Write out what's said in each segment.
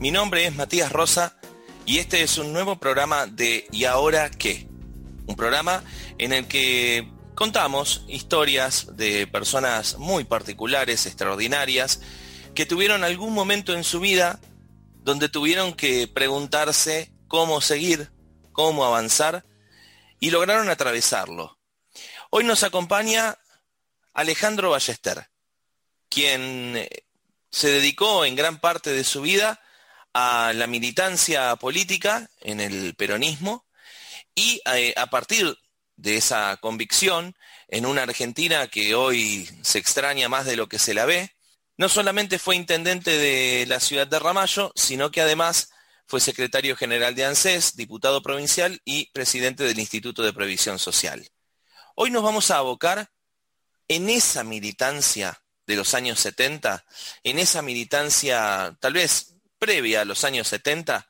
Mi nombre es Matías Rosa y este es un nuevo programa de ¿Y ahora qué? Un programa en el que contamos historias de personas muy particulares, extraordinarias, que tuvieron algún momento en su vida donde tuvieron que preguntarse cómo seguir, cómo avanzar y lograron atravesarlo. Hoy nos acompaña Alejandro Ballester, quien se dedicó en gran parte de su vida a la militancia política en el peronismo y eh, a, partir de esa convicción en una Argentina que hoy se extraña más de lo que se la ve, no solamente fue intendente de la ciudad de Ramallo, sino que además fue secretario general de ANSES, diputado provincial y presidente del Instituto de Previsión Social. Hoy nos vamos a abocar en esa militancia de los años 70, en esa militancia tal vez previa a los años 70,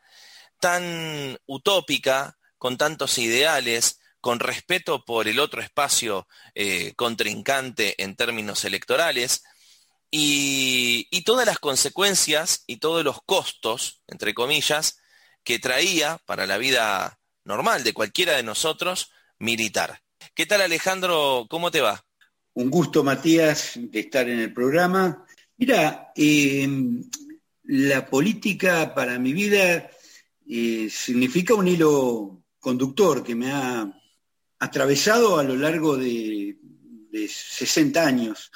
tan utópica, con tantos ideales, con respeto por el otro espacio eh, contrincante en términos electorales, y, todas las consecuencias y todos los costos, entre comillas, que traía para la vida normal de cualquiera de nosotros militar. ¿Qué tal Alejandro? ¿Cómo te va? Un gusto, Matías, de estar en el programa. Mira, eh, la política para mi vida eh, significa un hilo conductor que me ha atravesado a lo largo de, 60 años.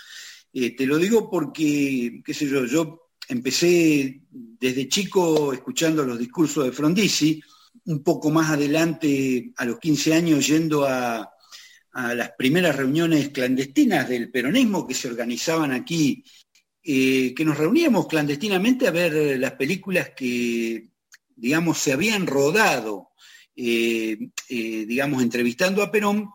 Eh, te lo digo porque, qué sé yo, yo empecé desde chico escuchando los discursos de Frondizi, un poco más adelante, a los 15 años, yendo a, a las primeras reuniones clandestinas del peronismo que se organizaban aquí eh, que nos reuníamos clandestinamente a ver las películas que, digamos, se habían rodado, eh, eh, digamos, entrevistando a Perón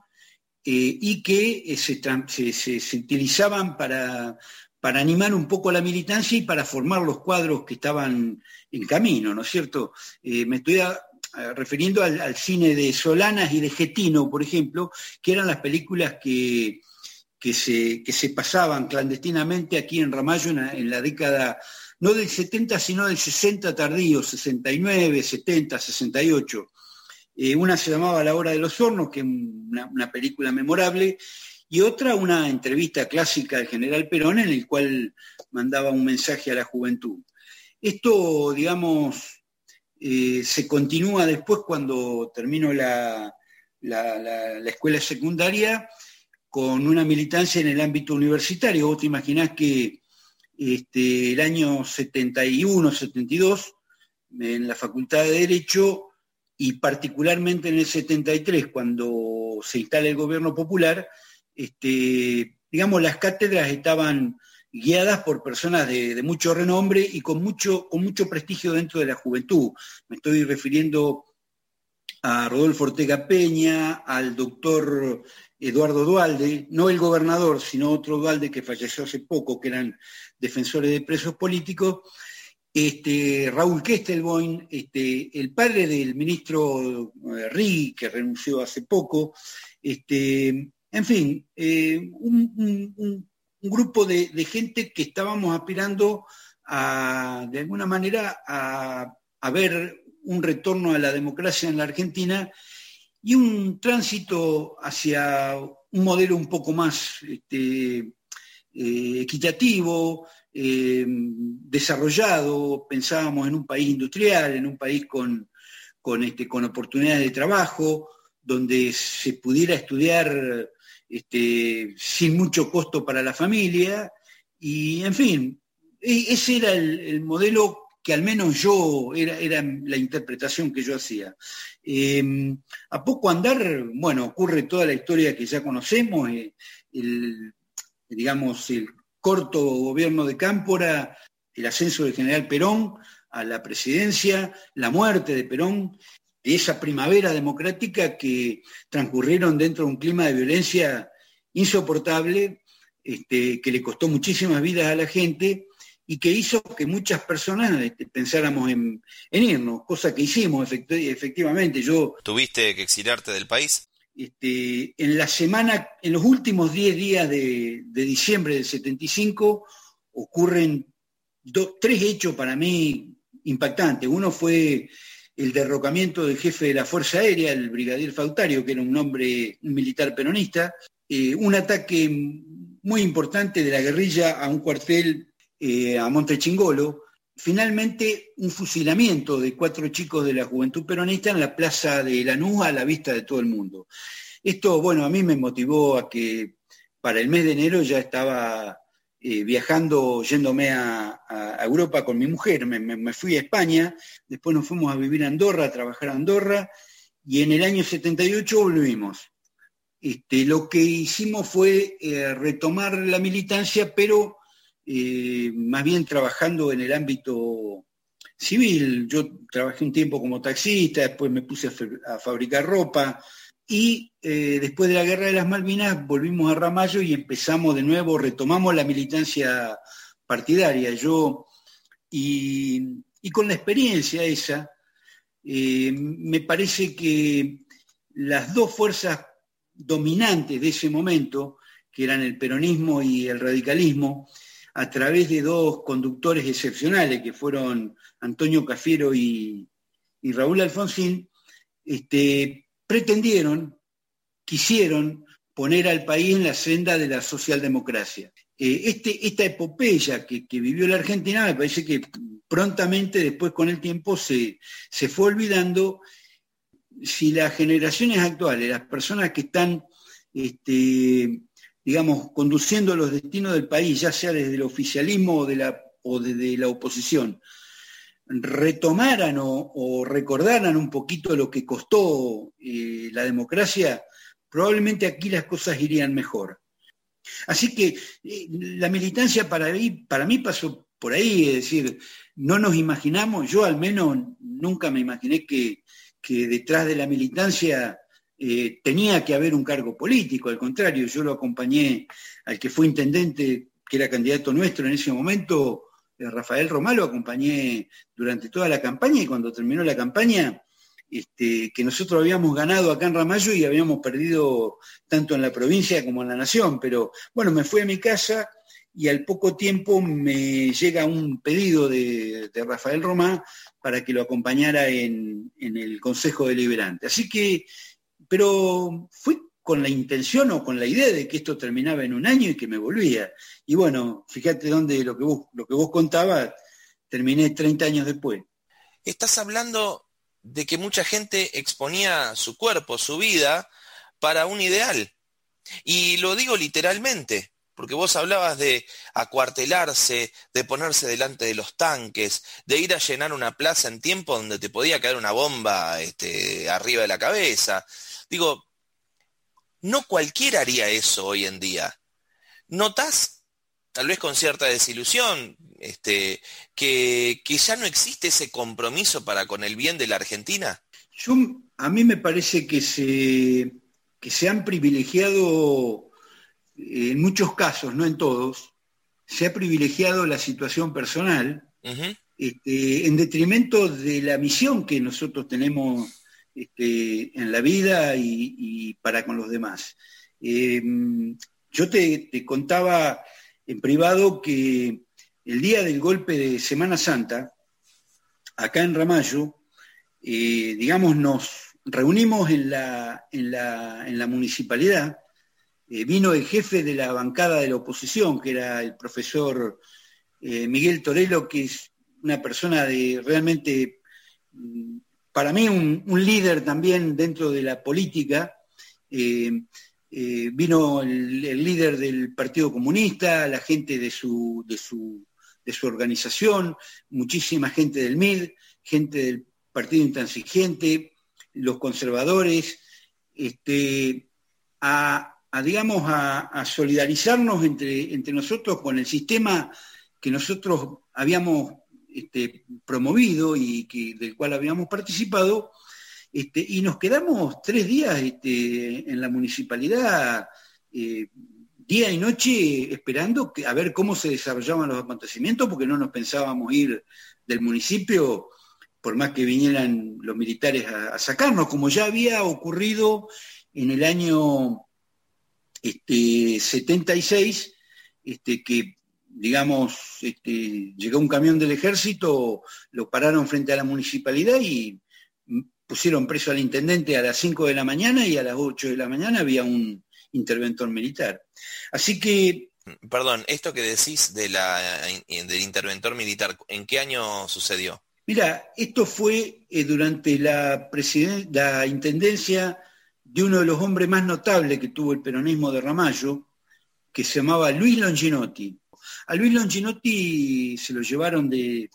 y que se, utilizaban para, para animar un poco la militancia y para formar los cuadros que estaban en camino, ¿no es cierto? me estoy refiriendo al, cine de Solanas y de Getino, por ejemplo, que eran las películas que, que se, que se pasaban clandestinamente aquí en Ramallo en la, década, no del 70, sino del 60 tardío, 69, 70, 68. una se llamaba La Hora de los Hornos, que es una, película memorable, y otra una entrevista clásica del general Perón en el cual mandaba un mensaje a la juventud. Esto, digamos, eh, se continúa después cuando termino la, la escuela secundaria con una militancia en el ámbito universitario. Vos te imaginás que este, el año 71, 72, en la Facultad de Derecho, y particularmente en el 73, cuando se instala el gobierno popular, este, digamos, las cátedras estaban guiadas por personas de, mucho renombre y con mucho, con mucho prestigio dentro de la juventud. Me estoy refiriendo a Rodolfo Ortega Peña, al doctor Eduardo Dualde, no el gobernador, sino otro Dualde que falleció hace poco, que eran defensores de presos políticos, este, Raúl Kestelboin, este, el padre del ministro eh, que renunció hace poco, este, en fin, eh, un, grupo de, gente que estábamos aspirando de alguna manera, a ver un retorno a la democracia en la Argentina y un tránsito hacia un modelo un poco más este, eh, equitativo, eh, desarrollado, pensábamos en un país industrial, en un país con, este, con oportunidades de trabajo, donde se pudiera estudiar este, sin mucho costo para la familia, y en fin, e, ese era el modelo que al menos yo era, era la interpretación que yo hacía. Em, a poco andar, bueno, ocurre toda la historia que ya conocemos, eh, el, digamos, el corto gobierno de Cámpora, el ascenso del general Perón a la presidencia, la muerte de Perón, esa primavera democrática que transcurrieron dentro de un clima de violencia insoportable, este, que le costó muchísimas vidas a la gente y que hizo que muchas personas este, pensáramos en, irnos, cosa que hicimos efectivamente. Yo ¿Tuviste que exiliarte del país? Este, en la semana, en los últimos 10 días de, diciembre del 75, ocurren tres hechos para mí impactantes. Uno fue el derrocamiento del jefe de la Fuerza Aérea, el brigadier Fautario, que era un hombre, un militar peronista, eh, un ataque muy importante de la guerrilla a un cuartel eh, a Montechingolo, finalmente un fusilamiento de cuatro chicos de la juventud peronista en la plaza de Lanús a la vista de todo el mundo. Esto, bueno, a mí me motivó a que para el mes de enero ya estaba eh, viajando, yéndome a, Europa con mi mujer. Me, fui a España, después nos fuimos a vivir a Andorra, a trabajar a Andorra, y en el año 78 volvimos. Este, lo que hicimos fue eh, retomar la militancia, pero eh, más bien trabajando en el ámbito civil. Yo trabajé un tiempo como taxista, después me puse a fabricar ropa, y eh, después de la Guerra de las Malvinas volvimos a Ramallo y empezamos de nuevo, retomamos la militancia partidaria. Yo, y, con la experiencia esa, eh, me parece que las dos fuerzas dominantes de ese momento, que eran el peronismo y el radicalismo, a través de dos conductores excepcionales, que fueron Antonio Cafiero y, Raúl Alfonsín, este, pretendieron, quisieron poner al país en la senda de la socialdemocracia. Eh, este, esta epopeya que, vivió la Argentina me parece que prontamente después con el tiempo se, se fue olvidando si las generaciones actuales, las personas que están, este, digamos, conduciendo los destinos del país, ya sea desde el oficialismo o, de la, desde la oposición, retomaran o, recordaran un poquito lo que costó eh, la democracia, probablemente aquí las cosas irían mejor. Así que eh, la militancia para mí, para mí pasó por ahí, es decir, no nos imaginamos, yo al menos nunca me imaginé que, detrás de la militancia eh, tenía que haber un cargo político, al contrario, yo lo acompañé al que fue intendente, que era candidato nuestro en ese momento, Rafael Romá lo acompañé durante toda la campaña y cuando terminó la campaña, este, que nosotros habíamos ganado acá en Ramallo y habíamos perdido tanto en la provincia como en la nación. Pero bueno, me fui a mi casa y al poco tiempo me llega un pedido de, Rafael Romá para que lo acompañara en, el Consejo Deliberante. Así que, pero fui con la intención o con la idea de que esto terminaba en un año y que me volvía. Y bueno, fíjate dónde lo que vos, lo que vos contabas, terminé 30 años después. Estás hablando de que mucha gente exponía su cuerpo, su vida, para un ideal. Y lo digo literalmente, porque vos hablabas de acuartelarse, de ponerse delante de los tanques, de ir a llenar una plaza en tiempo donde te podía caer una bomba este, arriba de la cabeza. Digo, no cualquiera haría eso hoy en día. ¿Notas, tal vez con cierta desilusión, este, que, ya no existe ese compromiso para con el bien de la Argentina? Yo, a mí me parece que se, que se han privilegiado, eh, en muchos casos, no en todos, se ha privilegiado la situación personal este, en detrimento de la misión que nosotros tenemos este, en la vida y, para con los demás. Eh, yo te, contaba en privado que el día del golpe de Semana Santa, acá en Ramallo, eh, digamos, nos reunimos en la, en la, municipalidad, eh, vino el jefe de la bancada de la oposición, que era el profesor Miguel Torello, que es una persona de realmente mm, para mí un, líder también dentro de la política. Eh, eh, vino el, líder del Partido Comunista, la gente de su, de su, organización, muchísima gente del MID, gente del Partido Intransigente, los conservadores, este, a, digamos, a, solidarizarnos entre, entre nosotros con el sistema que nosotros habíamos este, promovido y que, del cual habíamos participado, este, y nos quedamos tres días este, en la municipalidad, eh, día y noche, esperando a ver cómo se desarrollaban los acontecimientos, porque no nos pensábamos ir del municipio, por más que vinieran los militares a, sacarnos, como ya había ocurrido en el año 76, que digamos, este, llegó un camión del ejército, lo pararon frente a la municipalidad y pusieron preso al intendente a las 5 de la mañana y a las 8 de la mañana había un interventor militar. Así que... Perdón, esto que decís de la, del interventor militar, ¿en qué año sucedió? Mira, esto fue eh, durante la, la intendencia de uno de los hombres más notables que tuvo el peronismo de Ramallo, que se llamaba Luis Longinotti. A Luis Longinotti se lo llevaron de,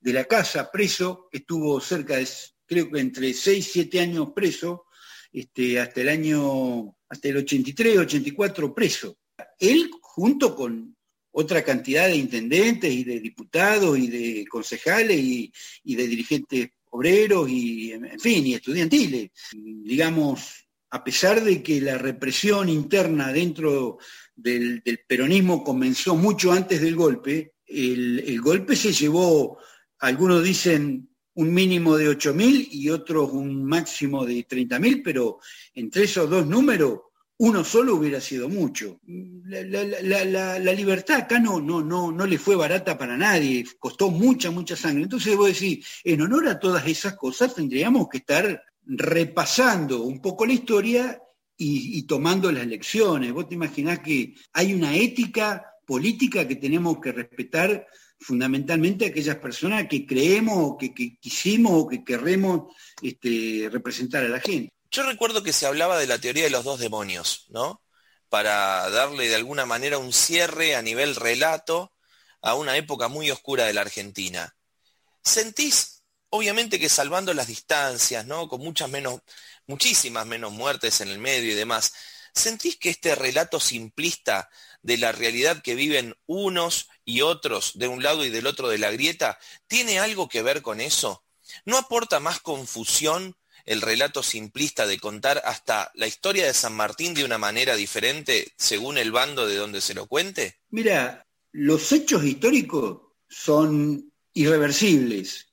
de la casa preso, estuvo cerca de creo que entre 6 y 7 años preso, este, hasta el año, hasta el 83, 84 preso. Él, junto con otra cantidad de intendentes y de diputados y de concejales y, de dirigentes obreros y, en fin, y estudiantiles. Digamos, a pesar de que la represión interna dentro del, peronismo comenzó mucho antes del golpe, el, golpe se llevó, algunos dicen un mínimo de 8.000 y otros un máximo de 30.000, pero entre esos dos números, uno solo hubiera sido mucho. La, libertad acá no, no, no, no le fue barata para nadie, costó mucha, mucha sangre. Entonces debo decir, en honor a todas esas cosas tendríamos que estar repasando un poco la historia y, tomando las lecciones. Vos te imaginás que hay una ética política que tenemos que respetar fundamentalmente aquellas personas que creemos o que, quisimos o que querremos este, representar a la gente. Yo recuerdo que se hablaba de la teoría de los dos demonios, ¿no? Para darle de alguna manera un cierre a nivel relato a una época muy oscura de la Argentina. ¿Sentís, obviamente que salvando las distancias, ¿no? Con muchas menos, muchísimas menos muertes en el medio y demás, ¿sentís que este relato simplista de la realidad que viven unos y otros de un lado y del otro de la grieta, ¿tiene algo que ver con eso? ¿No aporta más confusión el relato simplista de contar hasta la historia de San Martín de una manera diferente según el bando de donde se lo cuente? Mira, los hechos históricos son irreversibles.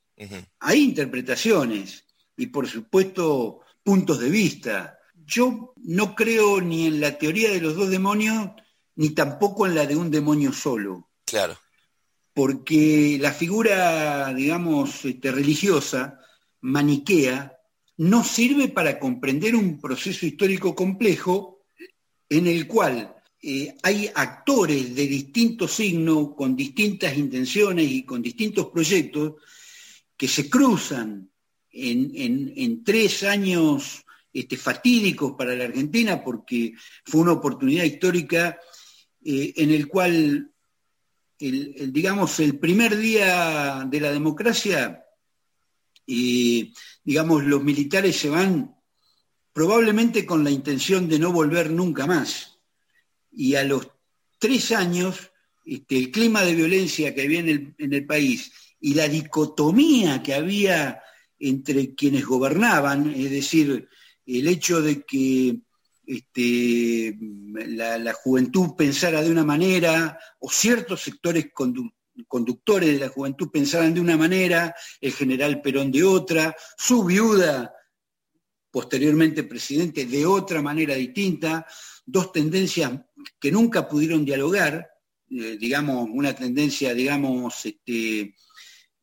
Hay interpretaciones y por supuesto puntos de vista. Yo no creo ni en la teoría de los dos demonios ni tampoco en la de un demonio solo. Claro. Porque la figura, digamos, este, religiosa, maniquea, no sirve para comprender un proceso histórico complejo en el cual eh, hay actores de distintos signos, con distintas intenciones y con distintos proyectos, que se cruzan en, tres años este, fatídicos para la Argentina, porque fue una oportunidad histórica eh, en el cual, el, digamos, el primer día de la democracia, digamos, los militares se van probablemente con la intención de no volver nunca más. Y a los tres años, este, el clima de violencia que había en el, en el país y la dicotomía que había entre quienes gobernaban, es decir, el hecho de que este, la, juventud pensara de una manera, o ciertos sectores conductores de la juventud pensaran de una manera, el general Perón de otra, su viuda, posteriormente presidente, de otra manera distinta, dos tendencias que nunca pudieron dialogar, eh, digamos, una tendencia, digamos, este,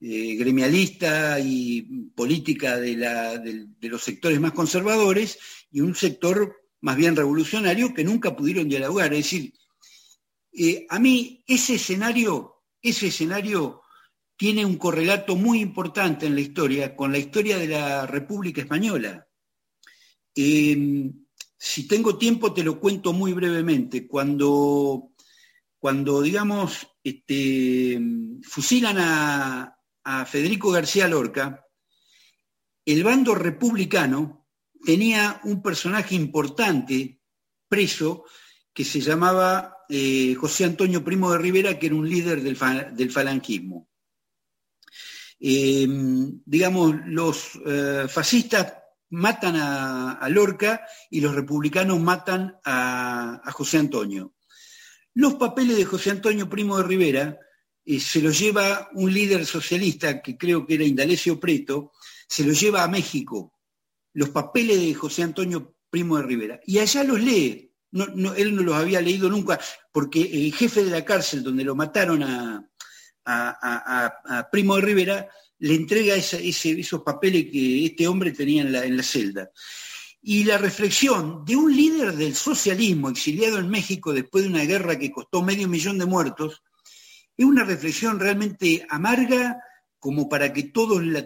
eh, gremialista y política de, los sectores más conservadores y un sector más bien revolucionario, que nunca pudieron dialogar. Es decir, eh, a mí ese escenario, ese escenario tiene un correlato muy importante en la historia con la historia de la República Española. Em, si tengo tiempo te lo cuento muy brevemente. Cuando, cuando digamos, este, fusilan a, a Federico García Lorca, el bando republicano tenía un personaje importante preso que se llamaba eh, José Antonio Primo de Rivera, que era un líder del, falangismo. Em, digamos, los eh, fascistas matan a, Lorca y los republicanos matan a, José Antonio. Los papeles de José Antonio Primo de Rivera se los lleva un líder socialista, que creo que era Indalecio Preto, se los lleva a México los papeles de José Antonio Primo de Rivera. Y allá los lee. él no los había leído nunca, porque el jefe de la cárcel donde lo mataron a, Primo de Rivera le entrega esos papeles que este hombre tenía en la celda. Y la reflexión de un líder del socialismo exiliado en México después de una guerra que costó medio millón de muertos, es una reflexión realmente amarga como para que todos la,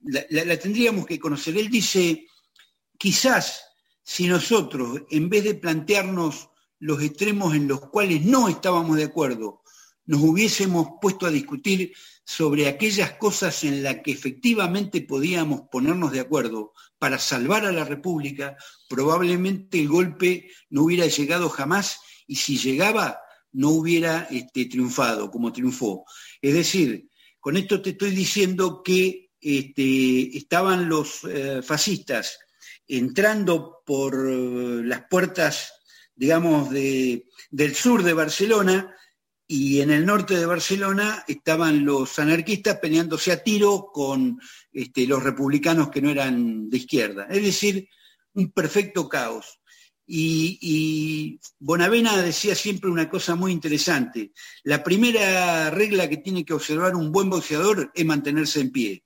la, tendríamos que conocer. Él dice, quizás si nosotros, en vez de plantearnos los extremos en los cuales no estábamos de acuerdo, nos hubiésemos puesto a discutir sobre aquellas cosas en las que efectivamente podíamos ponernos de acuerdo para salvar a la República, probablemente el golpe no hubiera llegado jamás y si llegaba no hubiera este, triunfado como triunfó. Es decir, con esto te estoy diciendo que este, estaban los eh, fascistas entrando por eh, las puertas, digamos, del sur de Barcelona, y en el norte de Barcelona estaban los anarquistas peleándose a tiro con este, los republicanos que no eran de izquierda. Es decir, un perfecto caos. Y, Bonavena decía siempre una cosa muy interesante. La primera regla que tiene que observar un buen boxeador es mantenerse en pie,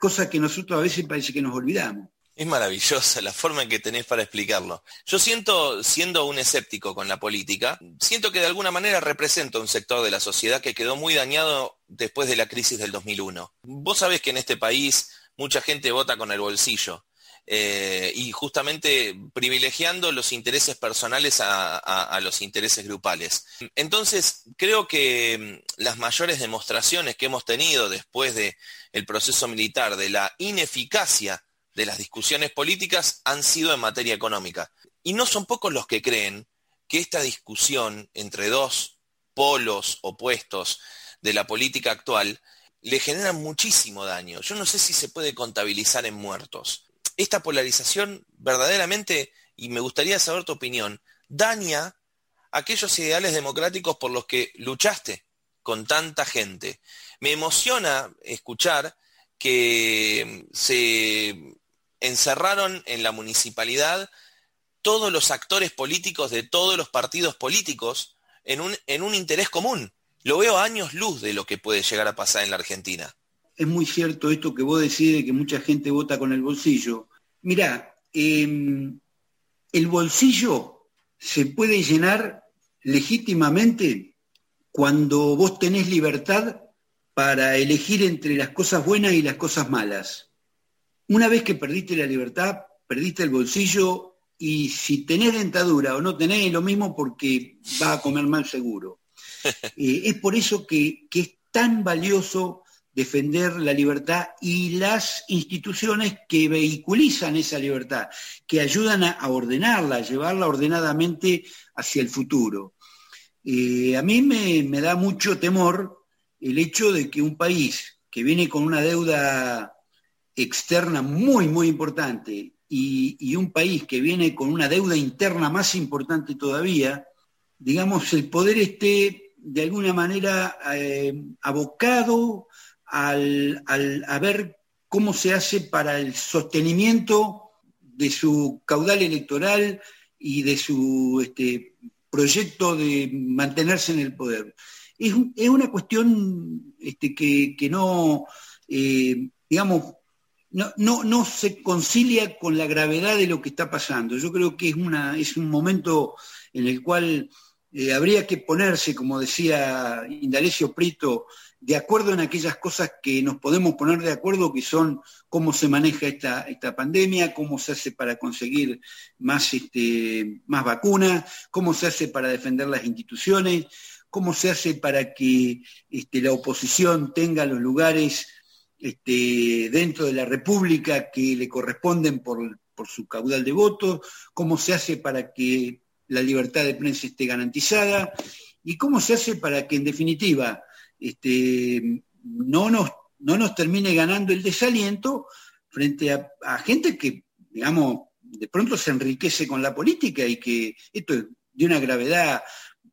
cosa que nosotros a veces parece que nos olvidamos. Es maravillosa la forma en que tenés para explicarlo. Yo siento, siendo un escéptico con la política, siento que de alguna manera represento un sector de la sociedad que quedó muy dañado después de la crisis del 2001. Vos sabés que en este país mucha gente vota con el bolsillo. Eh, y justamente privilegiando los intereses personales a, los intereses grupales. Entonces, creo que mm, las mayores demostraciones que hemos tenido después del proceso militar de la ineficacia de las discusiones políticas han sido en materia económica. Y no son pocos los que creen que esta discusión entre dos polos opuestos de la política actual le genera muchísimo daño. Yo no sé si se puede contabilizar en muertos. Esta polarización verdaderamente, y me gustaría saber tu opinión, daña aquellos ideales democráticos por los que luchaste con tanta gente. Me emociona escuchar que se encerraron en la municipalidad todos los actores políticos de todos los partidos políticos en un, interés común. Lo veo a años luz de lo que puede llegar a pasar en la Argentina. Es muy cierto esto que vos decís de que mucha gente vota con el bolsillo. Mirá, em, el bolsillo se puede llenar legítimamente cuando vos tenés libertad para elegir entre las cosas buenas y las cosas malas. Una vez que perdiste la libertad, perdiste el bolsillo y si tenés dentadura o no tenés, lo mismo porque va a comer mal seguro. Eh, es por eso que, es tan valioso defender la libertad y las instituciones que vehiculizan esa libertad, que ayudan a, ordenarla, a llevarla ordenadamente hacia el futuro. Eh, a mí me, me da mucho temor el hecho de que un país que viene con una deuda externa muy, muy importante y, un país que viene con una deuda interna más importante todavía, digamos, el poder esté de alguna manera eh, abocado al, a ver cómo se hace para el sostenimiento de su caudal electoral y de su este, proyecto de mantenerse en el poder. Es, una cuestión este, que, no, eh, digamos, no, no, no, se concilia con la gravedad de lo que está pasando. Yo creo que es, una, es un momento en el cual eh, habría que ponerse, como decía Indalecio Prito, de acuerdo en aquellas cosas que nos podemos poner de acuerdo, que son cómo se maneja esta, esta pandemia, cómo se hace para conseguir más, este, más vacunas, cómo se hace para defender las instituciones, cómo se hace para que este, la oposición tenga los lugares este, dentro de la República que le corresponden por, su caudal de votos, cómo se hace para que la libertad de prensa esté garantizada y cómo se hace para que en definitiva este, no, nos, no nos termine ganando el desaliento frente a, gente que, digamos, de pronto se enriquece con la política y que esto es de una gravedad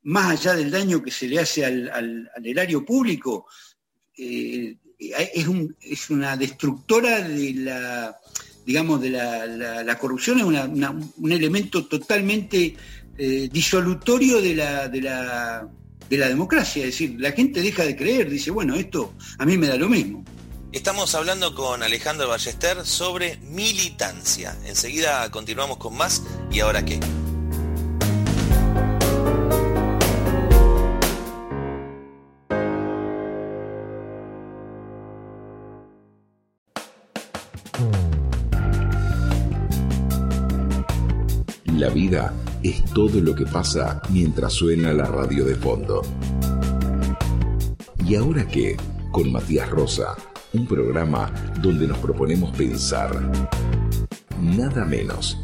más allá del daño que se le hace al, erario público, eh, es, una destructora de la, digamos, de la, corrupción, es un elemento totalmente eh, disolutorio de la, de, la, de la democracia. Es decir, la gente deja de creer, dice, bueno, esto a mí me da lo mismo. Estamos hablando con Alejandro Ballester sobre militancia. Enseguida continuamos con más y ahora qué. La vida es todo lo que pasa mientras suena la radio de fondo. ¿Y ahora qué? Con Matías Rosa un programa donde nos proponemos pensar nada menos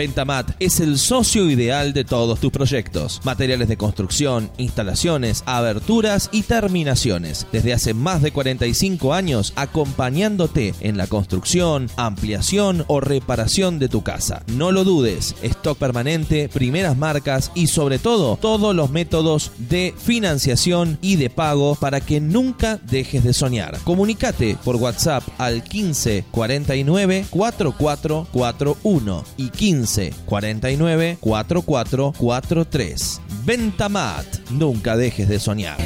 Ventamat es el socio ideal de todos tus proyectos. Materiales de construcción, instalaciones, aberturas y terminaciones. Desde hace más de 45 años acompañándote en la construcción, ampliación o reparación de tu casa. No lo dudes, stock permanente, primeras marcas y sobre todo todos los métodos de financiación y de pago para que nunca dejes de soñar. Comunicate por WhatsApp al 15 49 4441 y 15 49 4443. Ventamat, nunca dejes de soñar.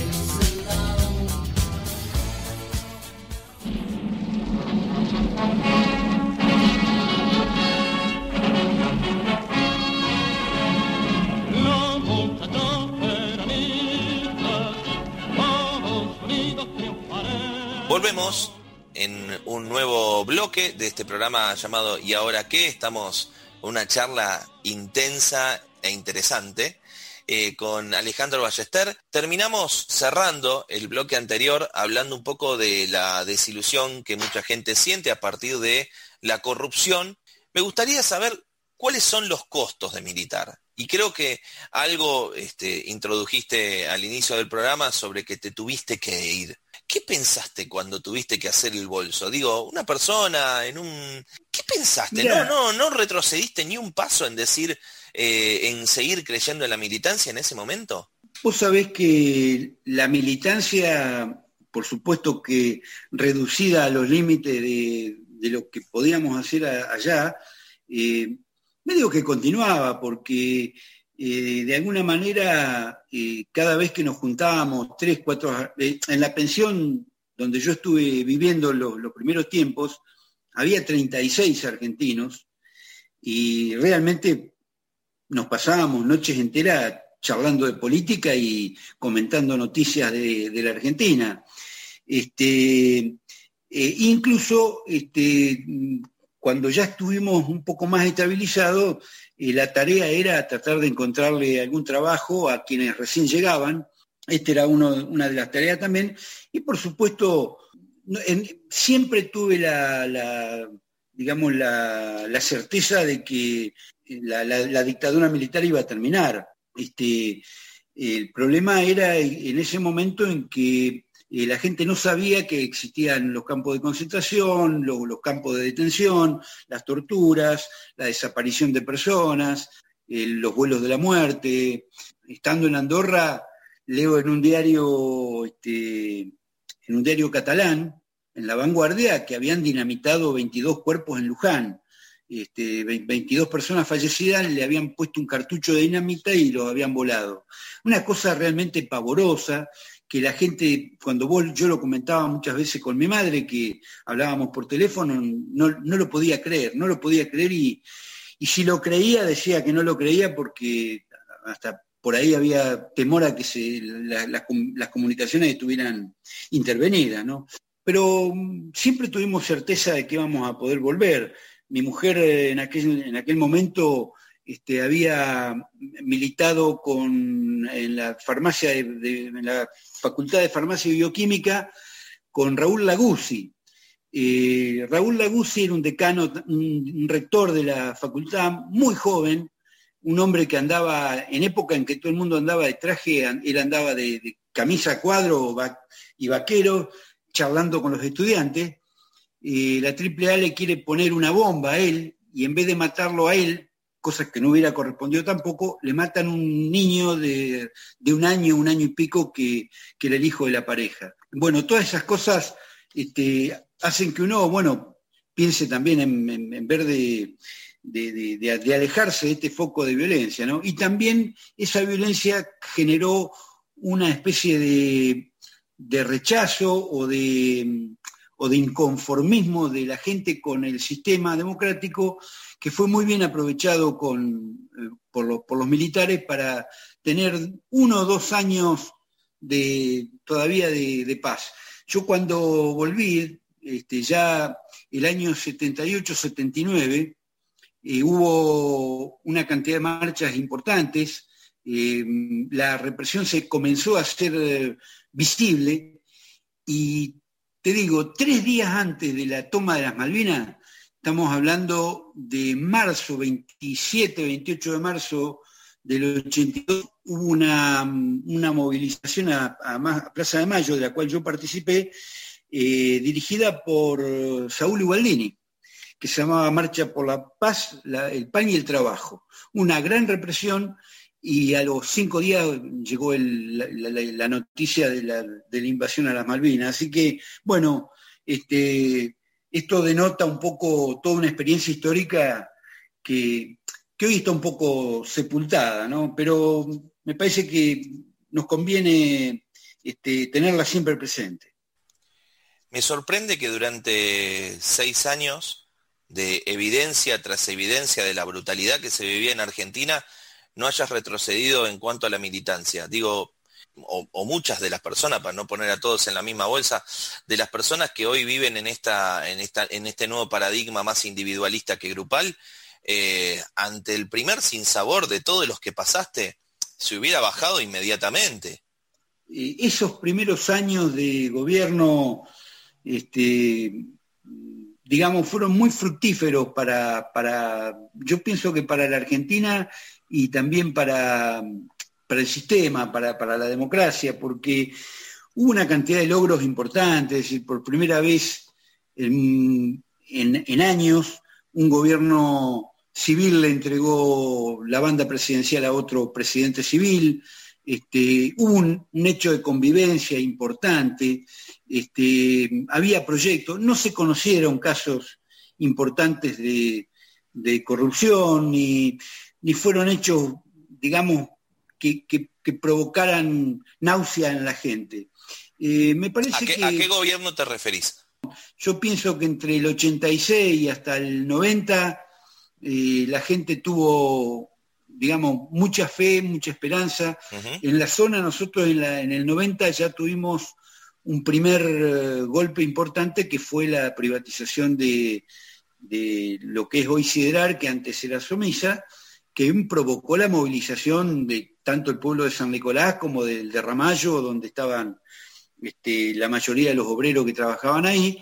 Volvemos en un nuevo bloque de este programa llamado ¿Y ahora qué? Estamos una charla intensa e interesante eh, con Alejandro Ballester. Terminamos cerrando el bloque anterior hablando un poco de la desilusión que mucha gente siente a partir de la corrupción. Me gustaría saber cuáles son los costos de militar. Y creo que algo este, introdujiste al inicio del programa sobre que te tuviste que ir. ¿Qué pensaste cuando tuviste que hacer el bolso? Digo, una persona en un... ¿Qué pensaste? no, no, no retrocediste ni un paso en decir, eh, en seguir creyendo en la militancia en ese momento. Vos sabés que la militancia, por supuesto que reducida a los límites de, lo que podíamos hacer allá, eh, medio que continuaba, porque eh, de alguna manera, eh, cada vez que nos juntábamos, tres, cuatro, eh, en la pensión donde yo estuve viviendo los, primeros tiempos, había 36 argentinos y realmente nos pasábamos noches enteras charlando de política y comentando noticias de, la Argentina. Este, incluso este, cuando ya estuvimos un poco más estabilizados, eh, la tarea era tratar de encontrarle algún trabajo a quienes recién llegaban. Esta era una de las tareas también. Y por supuesto, siempre tuve la, digamos, la, certeza de que la, dictadura militar iba a terminar. Este, el problema era en ese momento en que la gente no sabía que existían los campos de concentración, los, campos de detención, las torturas, la desaparición de personas, los vuelos de la muerte. Estando en Andorra, leo en un diario, este, en un diario catalán, en la vanguardia, que habían dinamitado 22 cuerpos en Luján. Este, 22 personas fallecidas le habían puesto un cartucho de dinamita y lo habían volado. Una cosa realmente pavorosa que la gente, cuando yo lo comentaba muchas veces con mi madre, que hablábamos por teléfono, no, lo podía creer, no lo podía creer y, si lo creía decía que no lo creía porque hasta por ahí había temor a que se, las comunicaciones estuvieran intervenidas, ¿no? Pero mm, siempre tuvimos certeza de que íbamos a poder volver. Mi mujer en aquel, en aquel momento este, había militado con, en la farmacia de, la Facultad de Farmacia y Bioquímica con Raúl Laguzzi. Eh, Raúl Laguzzi era un decano, un, rector de la facultad muy joven, un hombre que andaba, en época en que todo el mundo andaba de traje, él andaba de, camisa cuadro y vaquero, charlando con los estudiantes. Eh, la AAA le quiere poner una bomba a él y en vez de matarlo a él, cosas que no hubiera correspondido tampoco, le matan un niño de, un año, un año y pico que, era el hijo de la pareja. Bueno, todas esas cosas este, hacen que uno, bueno, piense también en, ver de, de, alejarse de este foco de violencia, ¿no? Y también esa violencia generó una especie de, rechazo o de, o de inconformismo de la gente con el sistema democrático que fue muy bien aprovechado eh, por, los militares para tener uno o dos años de, todavía de, paz. Yo cuando volví, este, ya el año 78-79, eh, hubo una cantidad de marchas importantes, eh, la represión se comenzó a hacer visible y te digo, tres días antes de la toma de las Malvinas, Estamos hablando de marzo, 27, 28 de marzo del 82, hubo una, movilización a, Plaza de Mayo, de la cual yo participé, eh, dirigida por Saúl Igualdini, que se llamaba Marcha por la Paz, el Pan y el Trabajo. Una gran represión y a los cinco días llegó la, noticia de la, de la, invasión a las Malvinas. Así que, bueno, este, esto denota un poco toda una experiencia histórica que, hoy está un poco sepultada, ¿no? Pero me parece que nos conviene este, tenerla siempre presente. Me sorprende que durante seis años de evidencia tras evidencia de la brutalidad que se vivía en Argentina, no hayas retrocedido en cuanto a la militancia. Digo, o, muchas de las personas, para no poner a todos en la misma bolsa, de las personas que hoy viven en, esta, en, esta, en este nuevo paradigma más individualista que grupal, eh, ante el primer sinsabor de todos los que pasaste, se hubiera bajado inmediatamente. Esos primeros años de gobierno, este, digamos, fueron muy fructíferos para, para, yo pienso que para la Argentina y también para, para el sistema, para, la democracia, porque hubo una cantidad de logros importantes, es decir, por primera vez en, años un gobierno civil le entregó la banda presidencial a otro presidente civil, este, hubo un, hecho de convivencia importante, este, había proyectos, no se conocieron casos importantes de, corrupción, ni, ni, fueron hechos, digamos, que, provocaran náusea en la gente. Eh, me parece ¿A, qué, ¿A qué gobierno te referís? Yo pienso que entre el 86 y hasta el 90 eh, la gente tuvo, digamos, mucha fe, mucha esperanza. En la zona nosotros en, el 90 ya tuvimos un primer eh, golpe importante que fue la privatización de, de, lo que es hoy Siderar, que antes era Somisa, que provocó la movilización de tanto el pueblo de San Nicolás como del de Ramallo, donde estaban este, la mayoría de los obreros que trabajaban ahí,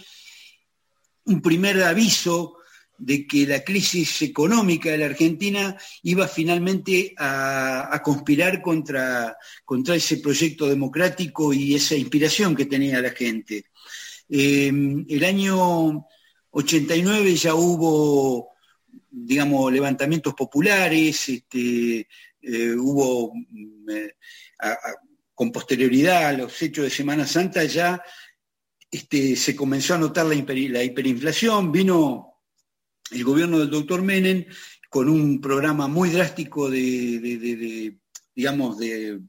un primer aviso de que la crisis económica de la Argentina iba finalmente a, conspirar contra, contra, ese proyecto democrático y esa inspiración que tenía la gente. Eh, el año 89 ya hubo digamos, levantamientos populares, este, eh, hubo mm, eh, con posterioridad a los hechos de Semana Santa ya este, se comenzó a notar la, hiperinflación, vino el gobierno del doctor Menem con un programa muy drástico de, digamos, de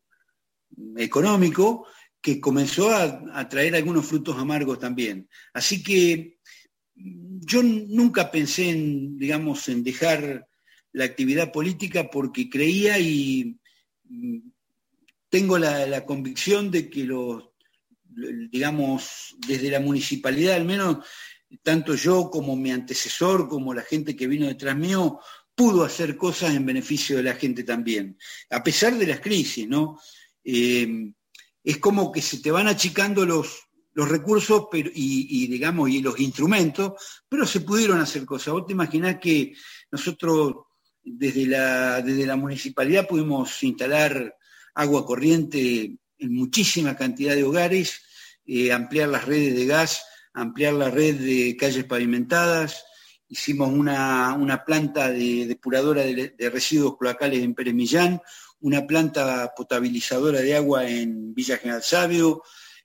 económico, que comenzó a, a, traer algunos frutos amargos también. Así que yo nunca pensé en, digamos, en dejar la actividad política porque creía y mm, tengo la, convicción de que los, digamos, desde la municipalidad al menos, tanto yo como mi antecesor, como la gente que vino detrás mío, pudo hacer cosas en beneficio de la gente también, a pesar de las crisis, ¿no? Eh, es como que se te van achicando los, los recursos y, digamos, y los instrumentos, pero se pudieron hacer cosas. Vos te imaginás que nosotros desde la, desde la municipalidad pudimos instalar agua corriente en muchísima cantidad de hogares, eh, ampliar las redes de gas, ampliar la red de calles pavimentadas hicimos una, planta de depuradora de, residuos cloacales en Pérez Millán, una planta potabilizadora de agua en Villa General Sabio,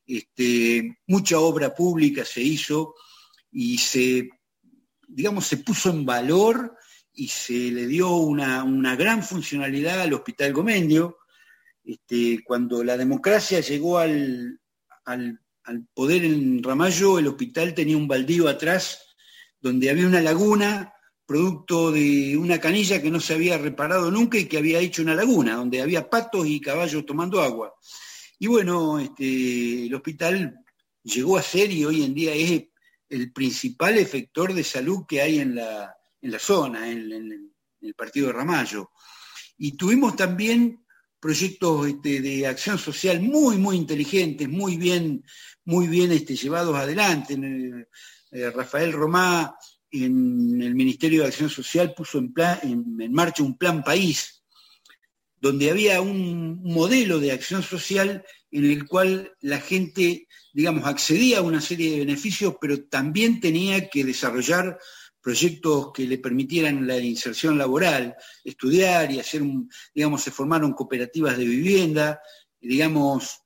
este, mucha obra pública se hizo y se, digamos, se puso en valor y se le dio una, gran funcionalidad al Hospital Gomendio. Este, cuando la democracia llegó al, al, poder en Ramallo, el hospital tenía un baldío atrás donde había una laguna producto de una canilla que no se había reparado nunca y que había hecho una laguna, donde había patos y caballos tomando agua. Y bueno, este, el hospital llegó a ser y hoy en día es el principal efector de salud que hay en la, zona, en, el partido de Ramallo. Y tuvimos también proyectos este, de acción social muy, muy inteligentes, muy bien, muy bien este, llevados adelante. Eh, Rafael Romá en el Ministerio de Acción Social puso en, en, marcha un plan país, donde había un modelo de acción social en el cual la gente, digamos, accedía a una serie de beneficios, pero también tenía que desarrollar proyectos que le permitieran la inserción laboral, estudiar y hacer, un, digamos, se formaron cooperativas de vivienda, digamos,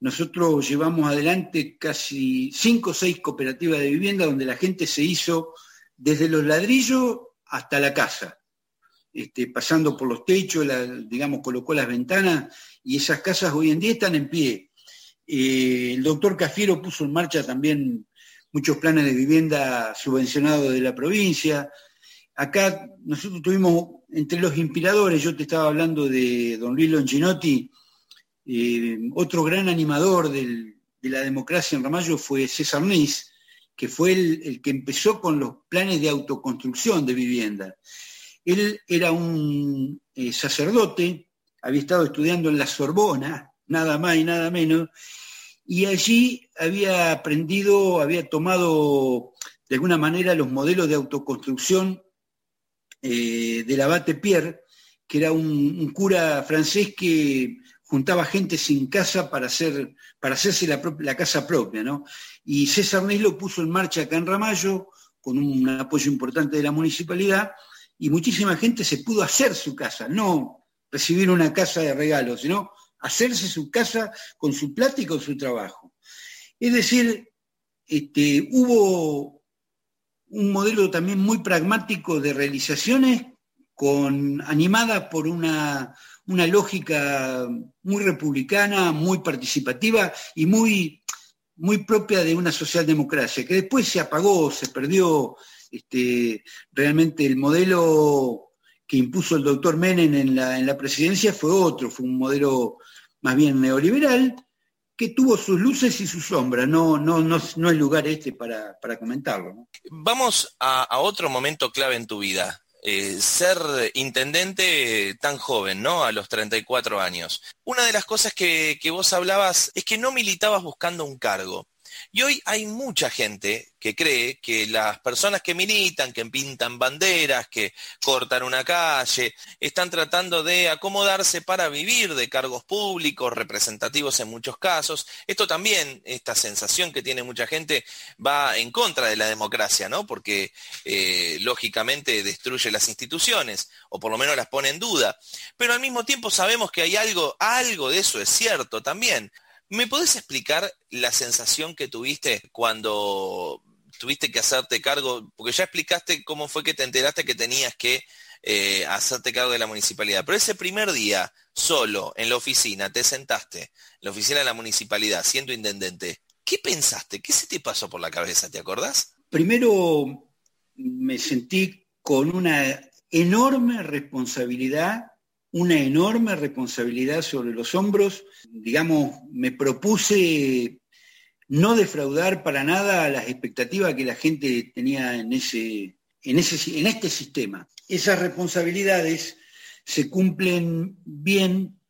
nosotros llevamos adelante casi cinco o seis cooperativas de vivienda donde la gente se hizo desde los ladrillos hasta la casa, este, pasando por los techos, digamos, colocó las ventanas y esas casas hoy en día están en pie. Eh, el doctor Cafiero puso en marcha también muchos planes de vivienda subvencionados de la provincia. Acá nosotros tuvimos entre los inspiradores, yo te estaba hablando de don Luis Longinotti, eh, otro gran animador de la democracia en Ramallo fue César Nis, que fue el, que empezó con los planes de autoconstrucción de vivienda. Él era un eh, sacerdote, había estado estudiando en la Sorbona, nada más y nada menos, y allí había aprendido, había tomado de alguna manera los modelos de autoconstrucción eh, del abate Pierre, que era un, cura francés que juntaba gente sin casa para, hacer, para hacerse la, casa propia, ¿no? Y César Nes lo puso en marcha acá en Ramallo, con un apoyo importante de la municipalidad, y muchísima gente se pudo hacer su casa, no recibir una casa de regalo, sino hacerse su casa con su plata y con su trabajo. Es decir, este, hubo un modelo también muy pragmático de realizaciones con, animada por una, una lógica muy republicana, muy participativa y muy, muy propia de una socialdemocracia, que después se apagó, se perdió. Este, realmente el modelo que impuso el doctor Menem en la, en la presidencia fue otro, fue un modelo más bien neoliberal, que tuvo sus luces y sus sombras. No, no, no, no es lugar este para, comentarlo. Vamos a, a, otro momento clave en tu vida. Eh, ser intendente tan joven, ¿no? A los 34 años. Una de las cosas que, que vos hablabas es que no militabas buscando un cargo. Y hoy hay mucha gente que cree que las personas que militan, que pintan banderas, que cortan una calle, están tratando de acomodarse para vivir de cargos públicos, representativos en muchos casos. Esto también, esta sensación que tiene mucha gente, va en contra de la democracia, ¿no? Porque eh, lógicamente destruye las instituciones, o por lo menos las pone en duda. Pero al mismo tiempo sabemos que hay algo, algo de eso es cierto también. ¿Me podés explicar la sensación que tuviste cuando tuviste que hacerte cargo? Porque ya explicaste cómo fue que te enteraste que tenías que eh, hacerte cargo de la municipalidad. Pero ese primer día, solo, en la oficina, te sentaste, en la oficina de la municipalidad, siendo intendente. ¿Qué pensaste? ¿Qué se te pasó por la cabeza? ¿Te acordás? Primero me sentí con una enorme responsabilidad una enorme responsabilidad sobre los hombros. Digamos, me propuse no defraudar para nada las expectativas que la gente tenía en, ese, en, ese, en este sistema. Esas responsabilidades se cumplen bien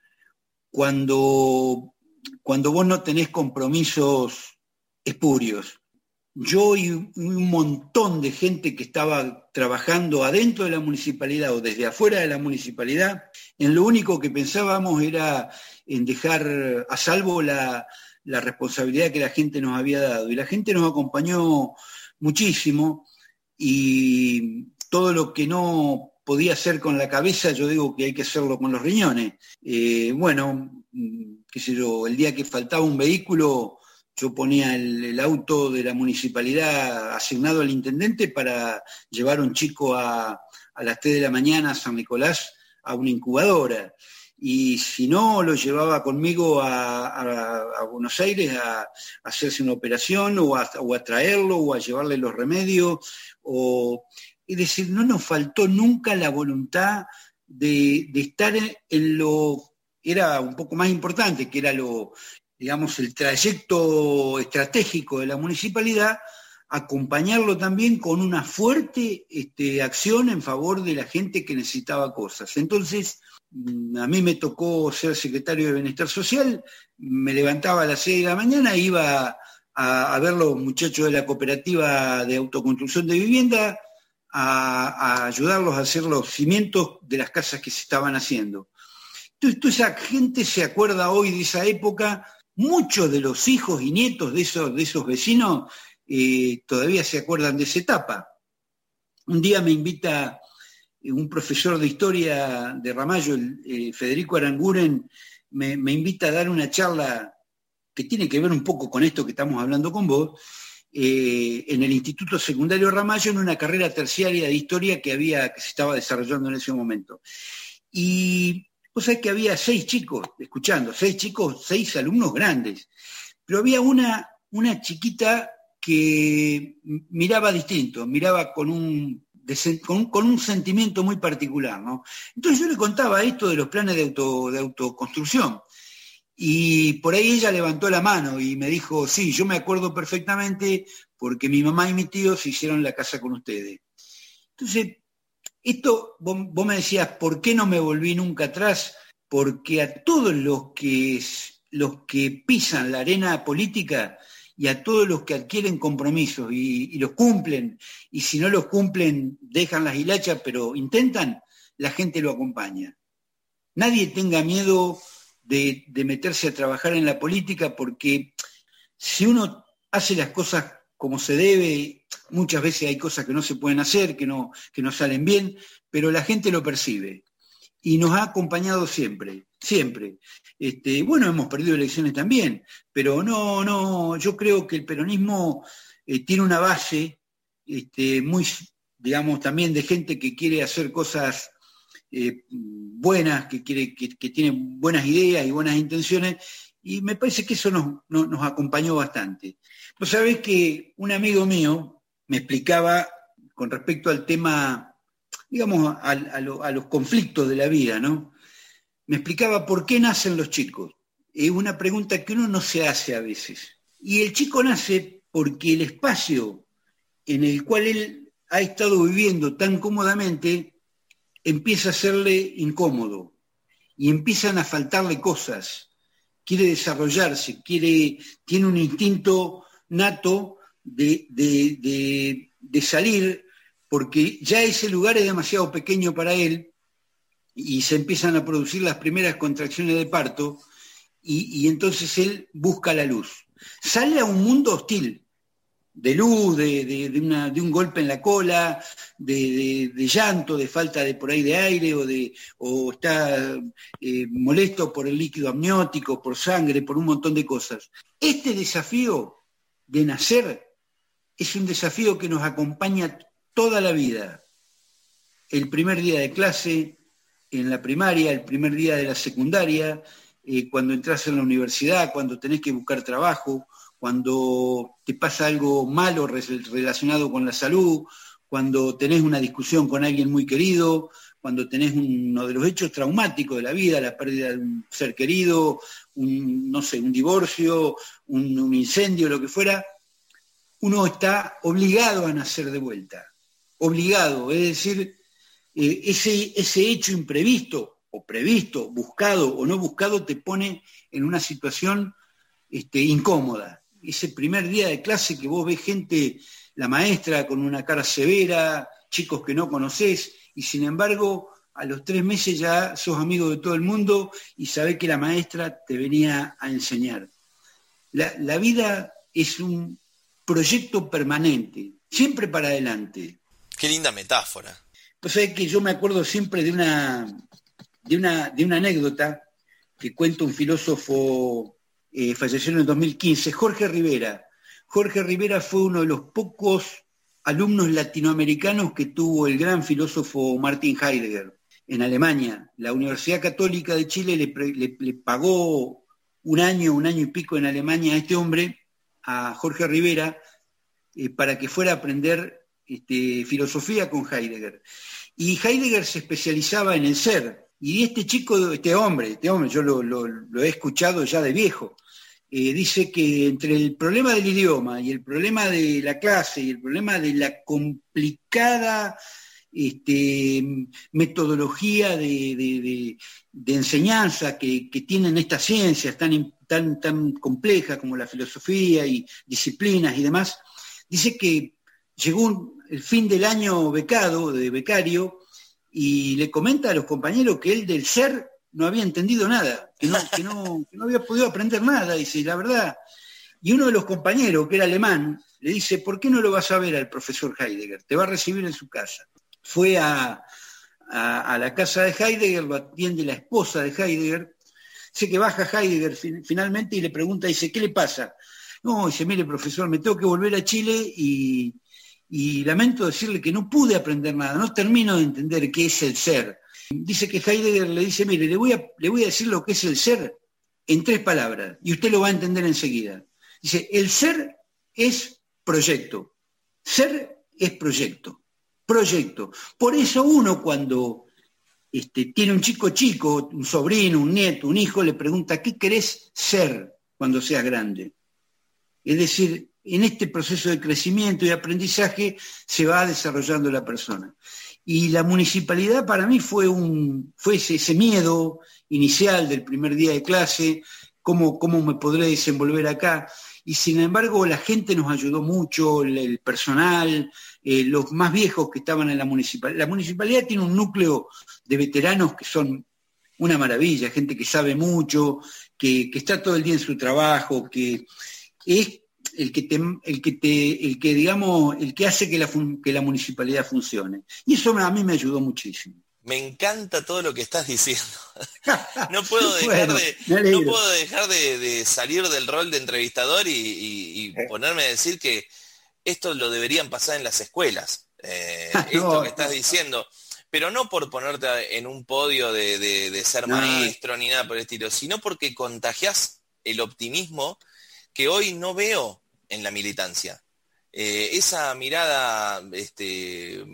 cuando, cuando vos no tenés compromisos espurios yo y un montón de gente que estaba trabajando adentro de la municipalidad o desde afuera de la municipalidad, en lo único que pensábamos era en dejar a salvo la, responsabilidad que la gente nos había dado. Y la gente nos acompañó muchísimo. y todo lo que no podía hacer con la cabeza, yo digo que hay que hacerlo con los riñones. Eh, bueno, mm, qué sé yo, el día que faltaba un vehículo, yo ponía el, auto de la municipalidad asignado al intendente para llevar a un chico a, las 3 de la mañana a San Nicolás a una incubadora y si no, lo llevaba conmigo a, Buenos Aires a, hacerse una operación o a, traerlo o a llevarle los remedios. O, es decir, no nos faltó nunca la voluntad de, estar en, lo, era un poco más importante, que era lo, digamos, el trayecto estratégico de la municipalidad, acompañarlo también con una fuerte este, acción en favor de la gente que necesitaba cosas. Entonces, Mm, a mí me tocó ser secretario de Bienestar Social, me levantaba a las 6 de la mañana, iba a, ver los muchachos de la cooperativa de autoconstrucción de vivienda, a, ayudarlos a hacer los cimientos de las casas que se estaban haciendo. Entonces, toda esa gente se acuerda hoy de esa época, muchos de los hijos y nietos de esos, de esos vecinos eh, todavía se acuerdan de esa etapa. Un día me invita un profesor de historia de Ramallo, eh, Federico Aranguren, me, invita a dar una charla que tiene que ver un poco con esto que estamos hablando con vos, eh, en el Instituto Secundario Ramallo, en una carrera terciaria de historia que, había, que se estaba desarrollando en ese momento. Y vos sabés que había seis chicos, escuchando, seis chicos, seis alumnos grandes, pero había una, una chiquita que miraba distinto, miraba con un con, un sentimiento muy particular. ¿no? Entonces yo le contaba esto de los planes de, auto, de autoconstrucción. Y por ahí ella levantó la mano y me dijo, sí, yo me acuerdo perfectamente porque mi mamá y mi tío se hicieron la casa con ustedes. Entonces, esto, vos, me decías, ¿por qué no me volví nunca atrás? Porque a todos los que, los que pisan la arena política, y a todos los que adquieren compromisos y, los cumplen, y si no los cumplen dejan las hilachas, pero intentan, la gente lo acompaña. Nadie tenga miedo de, meterse a trabajar en la política porque si uno hace las cosas como se debe, muchas veces hay cosas que no se pueden hacer, que no, que no salen bien, pero la gente lo percibe y nos ha acompañado siempre siempre. Este, bueno, hemos perdido elecciones también, pero no, no, yo creo que el peronismo eh, tiene una base este, muy, digamos, también de gente que quiere hacer cosas eh, buenas, que, quiere, que, tiene buenas ideas y buenas intenciones, y me parece que eso nos, nos, acompañó bastante. Vos sabés que un amigo mío me explicaba con respecto al tema, digamos, a, a los conflictos de la vida, ¿no? me explicaba por qué nacen los chicos. Es una pregunta que uno no se hace a veces. Y el chico nace porque el espacio en el cual él ha estado viviendo tan cómodamente empieza a serle incómodo y empiezan a faltarle cosas. Quiere desarrollarse, quiere, tiene un instinto nato de, de salir porque ya ese lugar es demasiado pequeño para él y se empiezan a producir las primeras contracciones de parto y, entonces él busca la luz. Sale a un mundo hostil, de luz, de, un golpe en la cola, de, llanto, de falta de por ahí de aire o, de, o está eh, molesto por el líquido amniótico, por sangre, por un montón de cosas. Este desafío de nacer es un desafío que nos acompaña toda la vida. El primer día de clase, en la primaria, el primer día de la secundaria, eh, cuando entras en la universidad, cuando tenés que buscar trabajo, cuando te pasa algo malo relacionado con la salud, cuando tenés una discusión con alguien muy querido, cuando tenés uno de los hechos traumáticos de la vida, la pérdida de un ser querido, un, no sé, un divorcio, un, incendio, lo que fuera, uno está obligado a nacer de vuelta, obligado, es decir, eh, ese, ese hecho imprevisto o previsto, buscado o no buscado, te pone en una situación este, incómoda. Ese primer día de clase que vos ves gente, la maestra con una cara severa, chicos que no conoces, y sin embargo a los tres meses ya sos amigo de todo el mundo y sabés que la maestra te venía a enseñar. la vida es un proyecto permanente, siempre para adelante. Qué linda metáfora. Pues es que yo me acuerdo siempre de una, de una, de una anécdota que cuenta un filósofo eh, falleció en el 2015, Jorge Rivera. Jorge Rivera fue uno de los pocos alumnos latinoamericanos que tuvo el gran filósofo Martin Heidegger en Alemania. La Universidad Católica de Chile le, pagó un año, un año y pico en Alemania a este hombre, a Jorge Rivera, eh, para que fuera a aprender este, filosofía con Heidegger. Y Heidegger se especializaba en el ser. Y este chico, este hombre, este hombre, yo lo, he escuchado ya de viejo, eh, dice que entre el problema del idioma y el problema de la clase y el problema de la complicada este, metodología de, enseñanza que, tienen estas ciencias tan, tan, tan complejas como la filosofía y disciplinas y demás, dice que llegó el fin del año becado, de becario, y le comenta a los compañeros que él del ser no había entendido nada, que no, no, había podido aprender nada, dice, la verdad. Y uno de los compañeros, que era alemán, le dice, ¿por qué no lo vas a ver al profesor Heidegger? Te va a recibir en su casa. Fue a, la casa de Heidegger, lo atiende la esposa de Heidegger, dice que baja Heidegger finalmente y le pregunta, dice, ¿qué le pasa? No, dice, mire profesor, me tengo que volver a Chile y y lamento decirle que no pude aprender nada, no termino de entender qué es el ser. Dice que Heidegger le dice, mire, le voy a, le voy a decir lo que es el ser en tres palabras y usted lo va a entender enseguida. Dice, el ser es proyecto, ser es proyecto, proyecto. Por eso uno cuando este, tiene un chico chico, un sobrino, un nieto, un hijo, le pregunta, ¿qué querés ser cuando seas grande? Es decir, en este proceso de crecimiento y aprendizaje se va desarrollando la persona. Y la municipalidad para mí fue, un, ese, miedo inicial del primer día de clase, cómo, cómo me podré desenvolver acá. Y sin embargo la gente nos ayudó mucho, el, personal, eh, los más viejos que estaban en la municipalidad. La municipalidad tiene un núcleo de veteranos que son una maravilla, gente que sabe mucho, que, que está todo el día en su trabajo, que es el que, el que, te, el que digamos, el que hace que la, que la municipalidad funcione. Y eso a mí me ayudó muchísimo. Me encanta todo lo que estás diciendo. no puedo dejar, de, no puedo dejar de, salir del rol de entrevistador y, eh. ponerme a decir que esto lo deberían pasar en las escuelas. Eh, esto que estás diciendo. Pero no por ponerte en un podio de, ser maestro ni nada por el estilo, sino porque contagias el optimismo que hoy no veo en la militancia. Eh, esa mirada este,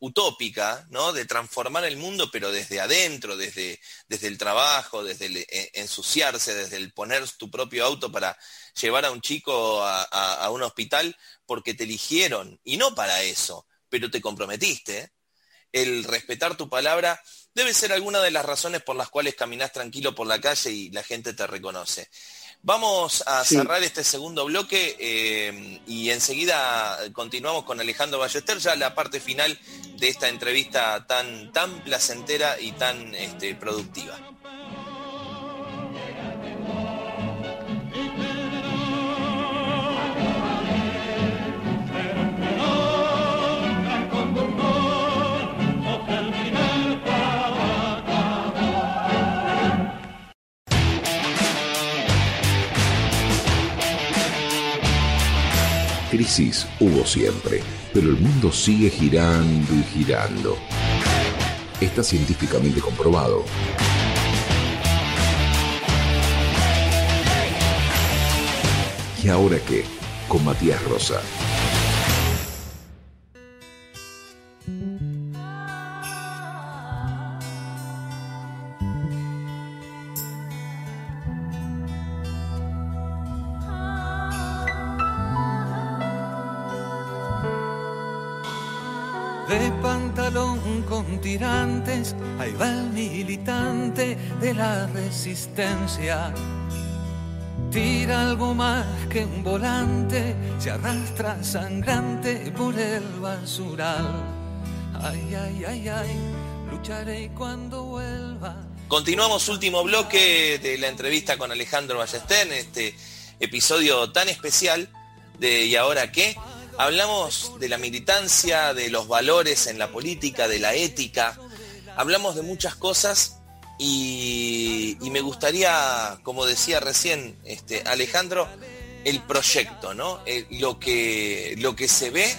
utópica, ¿no? De transformar el mundo, pero desde adentro, desde, desde el trabajo, desde el eh, ensuciarse, desde el poner tu propio auto para llevar a un chico a, un hospital porque te eligieron, y no para eso, pero te comprometiste. El respetar tu palabra debe ser alguna de las razones por las cuales caminas tranquilo por la calle y la gente te reconoce. Vamos a cerrar este segundo bloque eh, y enseguida continuamos con Alejandro Ballester, ya la parte final de esta entrevista tan, tan placentera y tan este, productiva. Crisis hubo siempre, pero el mundo sigue girando y girando. Está científicamente comprobado. ¿Y ahora qué? Con Matías Rosa. Tirantes, ahí va el militante de la resistencia. Tira algo más que un volante, se arrastra sangrante por el basural. Ay, ay, ay, ay, lucharé cuando vuelva. Continuamos último bloque de la entrevista con Alejandro Ballester, este episodio tan especial de ¿Y ahora qué? Hablamos de la militancia, de los valores en la política, de la ética. Hablamos de muchas cosas y, me gustaría, como decía recién este, Alejandro, el proyecto, ¿no? Lo, que, lo que se ve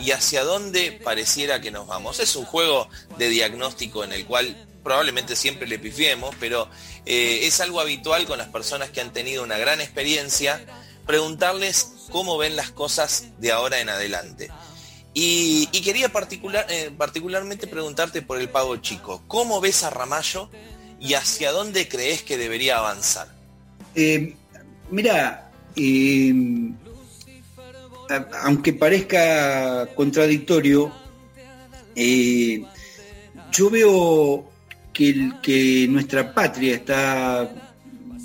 y hacia dónde pareciera que nos vamos. Es un juego de diagnóstico en el cual probablemente siempre le pifiemos, pero eh, es algo habitual con las personas que han tenido una gran experiencia, preguntarles cómo ven las cosas de ahora en adelante. Y, quería particular, eh, particularmente preguntarte por el pago chico. ¿Cómo ves a Ramallo y hacia dónde crees que debería avanzar? Eh, mira, aunque parezca contradictorio, yo veo que nuestra patria está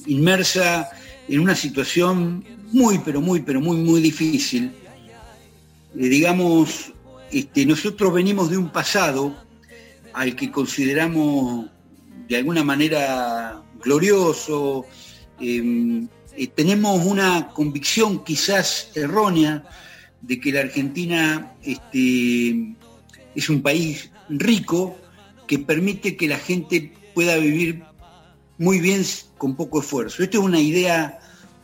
inmersa en una situación muy, pero muy, pero muy, muy difícil. Eh, digamos, este, nosotros venimos de un pasado al que consideramos de alguna manera glorioso, em, eh, tenemos una convicción quizás errónea de que la Argentina este, es un país rico, que permite que la gente pueda vivir muy bien con poco esfuerzo. Esto es una idea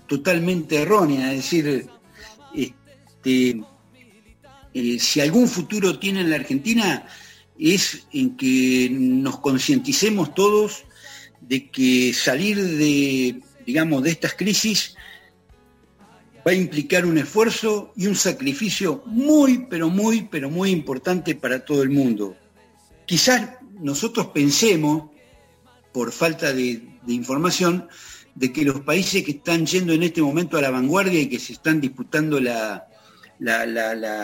totalmente errónea, es decir, este, eh, si algún futuro tiene en la Argentina es en que nos concienticemos todos de que salir de, digamos, de estas crisis va a implicar un esfuerzo y un sacrificio muy, pero muy, pero muy importante para todo el mundo. Quizás nosotros pensemos, por falta de, información, de que los países que están yendo en este momento a la vanguardia y que se están disputando la,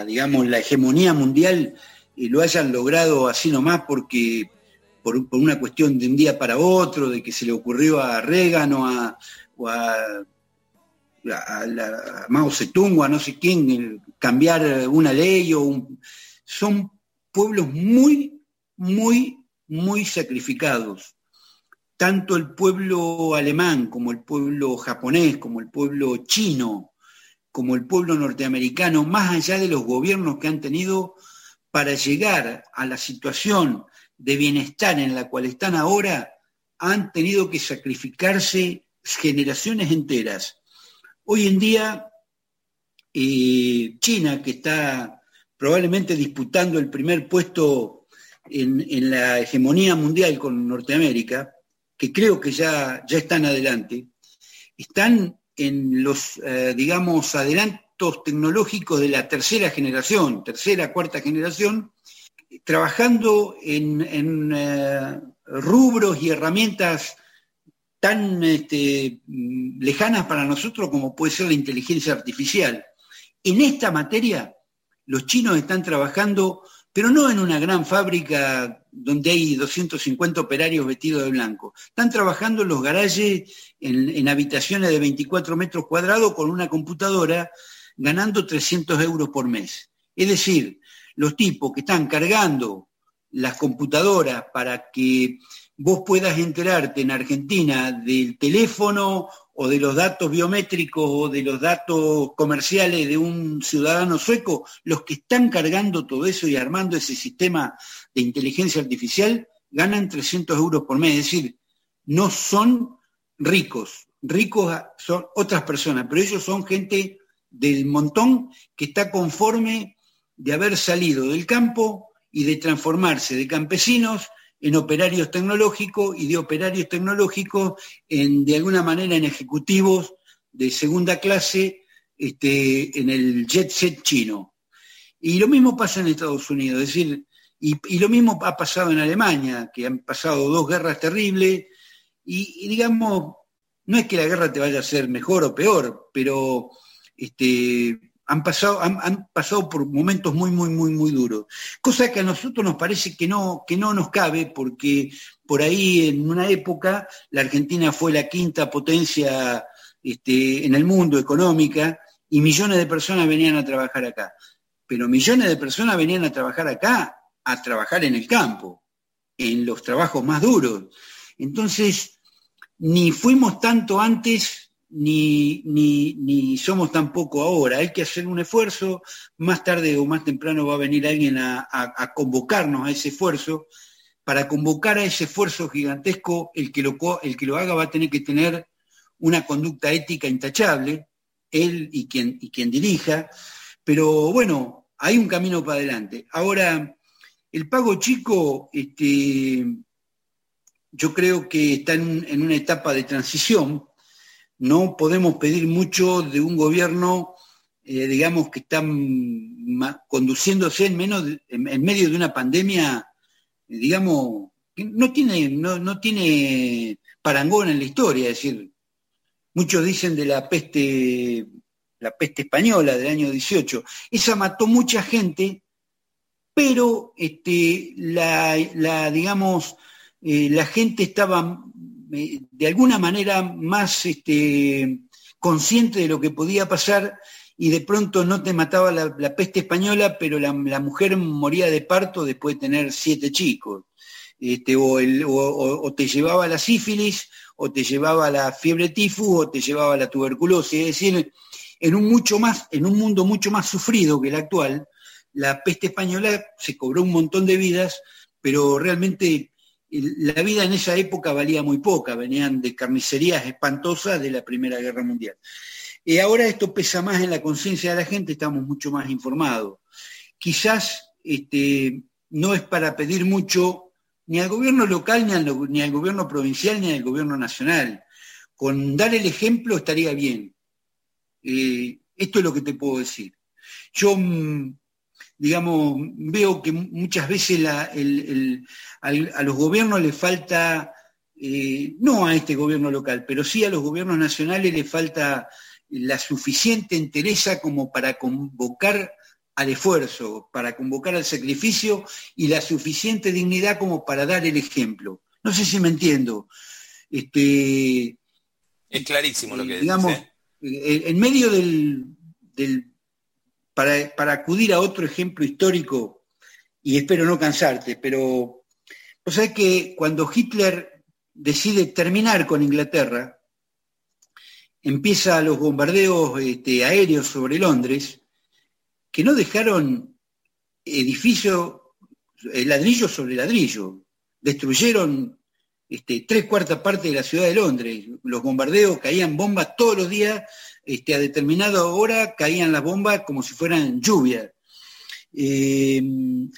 digamos, la hegemonía mundial, eh, lo hayan logrado así nomás porque por, una cuestión de un día para otro, de que se le ocurrió a Reagan o a, Mao Zedong o a no sé quién cambiar una ley o son pueblos muy, muy muy sacrificados. Tanto el pueblo alemán como el pueblo japonés, como el pueblo chino, como el pueblo norteamericano, más allá de los gobiernos que han tenido para llegar a la situación de bienestar en la cual están ahora, han tenido que sacrificarse generaciones enteras. Hoy en día, eh, China, que está probablemente disputando el primer puesto en, la hegemonía mundial con Norteamérica, que creo que ya, ya están adelante, están en los, eh, digamos, adelantos tecnológicos de la tercera generación, tercera, cuarta generación, trabajando en, eh, rubros y herramientas tan este, lejanas para nosotros como puede ser la inteligencia artificial. En esta materia, los chinos están trabajando pero no en una gran fábrica donde hay 250 operarios vestidos de blanco. Están trabajando en los garajes, en, habitaciones de 24 metros cuadrados con una computadora, ganando 300 euros por mes. Es decir, los tipos que están cargando las computadoras para que vos puedas enterarte en Argentina del teléfono o de los datos biométricos o de los datos comerciales de un ciudadano sueco, los que están cargando todo eso y armando ese sistema de inteligencia artificial ganan 300 euros por mes. Es decir, no son ricos, ricos son otras personas, pero ellos son gente del montón que está conforme de haber salido del campo y de transformarse de campesinos en operarios tecnológicos y de operarios tecnológicos en, de alguna manera en ejecutivos de segunda clase este, en el jet set chino. Y lo mismo pasa en Estados Unidos, es decir, y, lo mismo ha pasado en Alemania, que han pasado dos guerras terribles, y, digamos, no es que la guerra te vaya a ser mejor o peor, pero este, han pasado, han, pasado por momentos muy, muy, muy, muy duros. Cosa que a nosotros nos parece que no, que no nos cabe, porque por ahí en una época la Argentina fue la quinta potencia este, en el mundo económica y millones de personas venían a trabajar acá. Pero millones de personas venían a trabajar acá, a trabajar en el campo, en los trabajos más duros. Entonces, ni fuimos tanto antes ni, ni, somos tampoco ahora. Hay que hacer un esfuerzo, más tarde o más temprano va a venir alguien a, convocarnos a ese esfuerzo. Para convocar a ese esfuerzo gigantesco, el que, lo, el que lo haga va a tener que tener una conducta ética intachable, él y quien, y quien dirija, pero bueno, hay un camino para adelante. Ahora, el pago chico, este, yo creo que está en, una etapa de transición. No podemos pedir mucho de un gobierno, eh, digamos, que está conduciéndose en, menos en, medio de una pandemia, digamos, que no tiene, no, no tiene parangón en la historia. Es decir, muchos dicen de la peste, la peste española del año 18. Esa mató mucha gente, pero este, la, la digamos, eh, la gente estaba eh, de alguna manera más este, consciente de lo que podía pasar y de pronto no te mataba la, peste española, pero la, mujer moría de parto después de tener siete chicos. Este, o, te llevaba la sífilis, o te llevaba la fiebre tifus, o te llevaba la tuberculosis. Es decir, en un, mucho más, en un mundo mucho más sufrido que el actual, la peste española se cobró un montón de vidas, pero realmente la vida en esa época valía muy poca, venían de carnicerías espantosas de la Primera Guerra Mundial. Y ahora esto pesa más en la conciencia de la gente, estamos mucho más informados. Quizás este, no es para pedir mucho ni al gobierno local, ni al, gobierno provincial, ni al gobierno nacional. Con dar el ejemplo estaría bien. Eh, esto es lo que te puedo decir. Yo mm, digamos, veo que muchas veces a los gobiernos les falta, eh, no a este gobierno local, pero sí a los gobiernos nacionales les falta la suficiente entereza como para convocar al esfuerzo, para convocar al sacrificio y la suficiente dignidad como para dar el ejemplo. No sé si me entiendo. Este, es clarísimo lo que digamos, En medio del para, acudir a otro ejemplo histórico, y espero no cansarte, pero vos sabés que cuando Hitler decide terminar con Inglaterra, empieza los bombardeos este, aéreos sobre Londres, que no dejaron edificio, eh, ladrillo sobre ladrillo, destruyeron este, tres cuartas partes de la ciudad de Londres. Los bombardeos caían bombas todos los días este, a determinada hora caían las bombas como si fueran lluvia. Eh,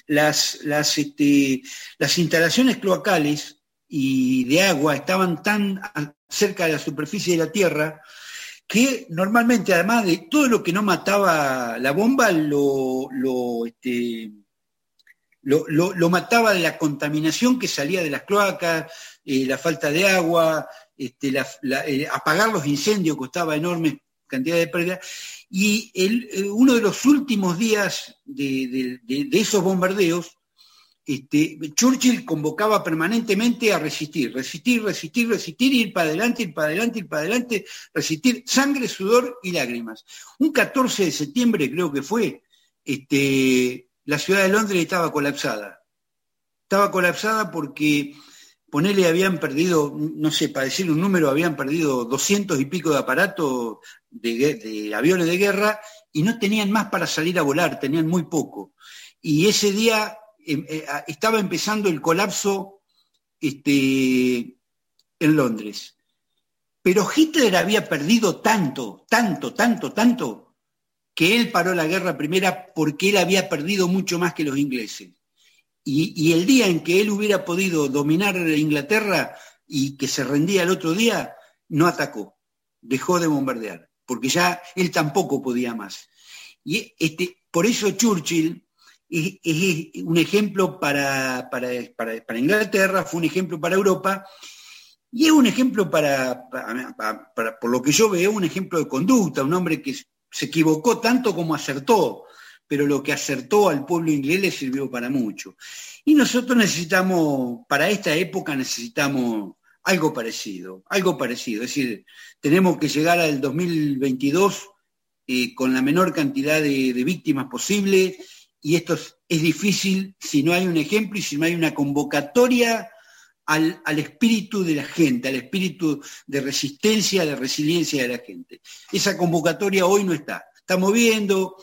las, las, este, las instalaciones cloacales y de agua estaban tan cerca de la superficie de la Tierra que normalmente, además de todo lo que no mataba la bomba, lo, lo, este, lo, mataba de la contaminación que salía de las cloacas, eh, la falta de agua, este, eh, apagar los incendios costaba enormes cantidad de pérdidas. Y eh, uno de los últimos días de, esos bombardeos, este, Churchill convocaba permanentemente a resistir, resistir, resistir, resistir, ir para adelante, ir para adelante, ir para adelante, resistir, sangre, sudor y lágrimas. Un 14 de septiembre creo que fue, este, la ciudad de Londres estaba colapsada. Estaba colapsada porque ponele, habían perdido, no sé, para decir un número, habían perdido doscientos y pico de aparatos de, aviones de guerra y no tenían más para salir a volar, tenían muy poco. Y ese día em, eh, estaba empezando el colapso este, en Londres. Pero Hitler había perdido tanto, tanto, tanto, tanto, que él paró la guerra primera porque él había perdido mucho más que los ingleses. Y, el día en que él hubiera podido dominar Inglaterra y que se rendía el otro día, no atacó, dejó de bombardear, porque ya él tampoco podía más. Y este, por eso Churchill es, un ejemplo para, para, Inglaterra, fue un ejemplo para Europa, y es un ejemplo para, por lo que yo veo, un ejemplo de conducta, un hombre que se equivocó tanto como acertó pero lo que acertó al pueblo inglés le sirvió para mucho. Y nosotros necesitamos, para esta época necesitamos algo parecido, algo parecido. Es decir, tenemos que llegar al 2022 eh, con la menor cantidad de, víctimas posible y esto es, difícil si no hay un ejemplo y si no hay una convocatoria al, al, espíritu de la gente, al espíritu de resistencia, de resiliencia de la gente. Esa convocatoria hoy no está. Estamos viendo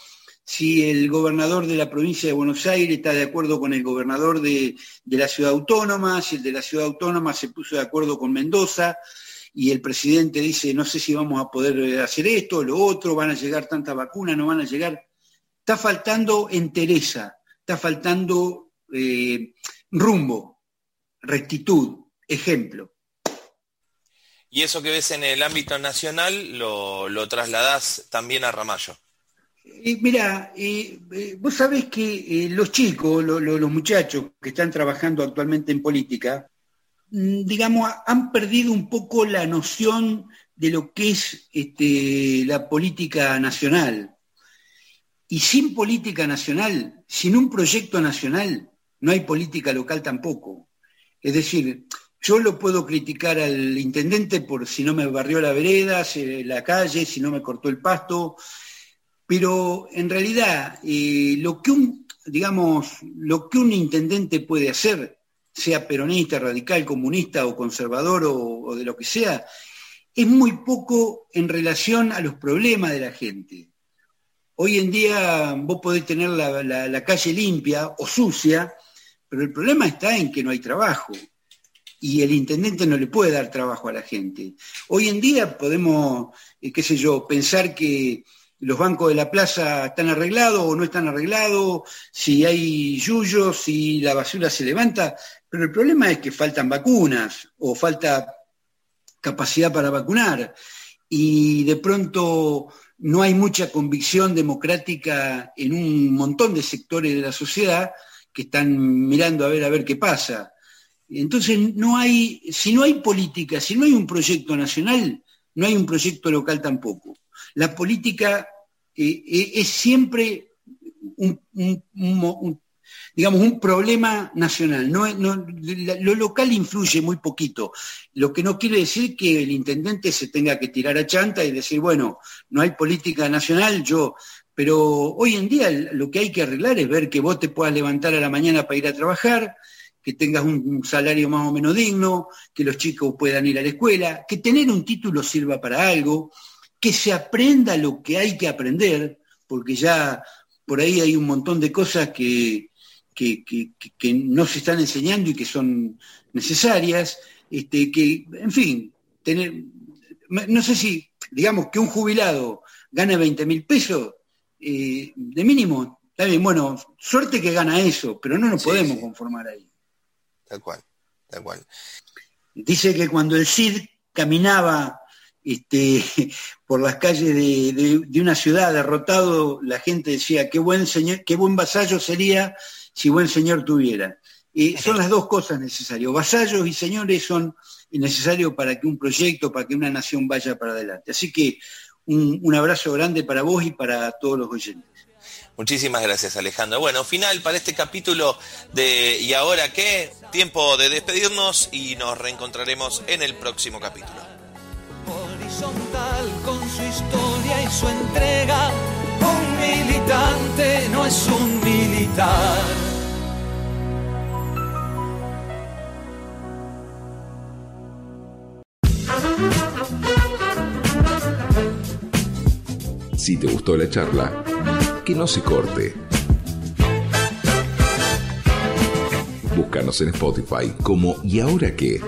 si el gobernador de la provincia de Buenos Aires está de acuerdo con el gobernador de, de la ciudad autónoma, si el de la ciudad autónoma se puso de acuerdo con Mendoza, y el presidente dice, no sé si vamos a poder hacer esto, lo otro, van a llegar tantas vacunas, no van a llegar. Está faltando entereza, está faltando eh, rumbo, rectitud, ejemplo. Y eso que ves en el ámbito nacional lo, lo trasladás también a Ramallo. Eh, mira, eh, vos sabés que los chicos, los muchachos que están trabajando actualmente en política, mm, digamos, han perdido un poco la noción de lo que es este, la política nacional. Y sin política nacional, sin un proyecto nacional, no hay política local tampoco. Es decir, yo lo puedo criticar al intendente por si no me barrió la vereda, la calle, si no me cortó el pasto, pero en realidad eh, lo que un, digamos, lo que un intendente puede hacer, sea peronista, radical, comunista o conservador o, de lo que sea, es muy poco en relación a los problemas de la gente. Hoy en día vos podés tener la calle limpia o sucia, pero el problema está en que no hay trabajo y el intendente no le puede dar trabajo a la gente. Hoy en día podemos, eh, qué sé yo, pensar que los bancos de la plaza están arreglados o no están arreglados, si hay yuyos, si la basura se levanta, pero el problema es que faltan vacunas o falta capacidad para vacunar y de pronto no hay mucha convicción democrática en un montón de sectores de la sociedad que están mirando a ver a ver qué pasa. Entonces, no hay, si no hay política, si no hay un proyecto nacional, no hay un proyecto local tampoco. La política es siempre un, digamos, un problema nacional. lo local influye muy poquito, lo que no quiere decir que el intendente se tenga que tirar a chanta y decir, bueno, no hay política nacional, yo pero hoy en día lo que hay que arreglar es ver que vos te puedas levantar a la mañana para ir a trabajar, que tengas un, salario más o menos digno, que los chicos puedan ir a la escuela, que tener un título sirva para algo, que se aprenda lo que hay que aprender, porque ya por ahí hay un montón de cosas que, que, no se están enseñando y que son necesarias, este, que, en fin, tener, no sé si, digamos, que un jubilado gane 20 mil pesos, eh, de mínimo, está bien, bueno, suerte que gana eso, pero no nos podemos conformar ahí. Tal cual, tal cual. Dice que cuando el Cid caminaba este, por las calles de, una ciudad derrotado, la gente decía, qué buen señor, qué buen vasallo sería si buen señor tuviera. y son las dos cosas necesarias. Vasallos y señores son necesarios para que un proyecto, para que una nación vaya para adelante. Así que un, abrazo grande para vos y para todos los oyentes. Muchísimas gracias Alejandro. Bueno, final para este capítulo de ¿Y ahora qué? Tiempo de despedirnos y nos reencontraremos en el próximo capítulo. Horizontal con su historia y su entrega, un militante no es un militar. Si te gustó la charla, que no se corte. Búscanos en Spotify como ¿Y ahora qué?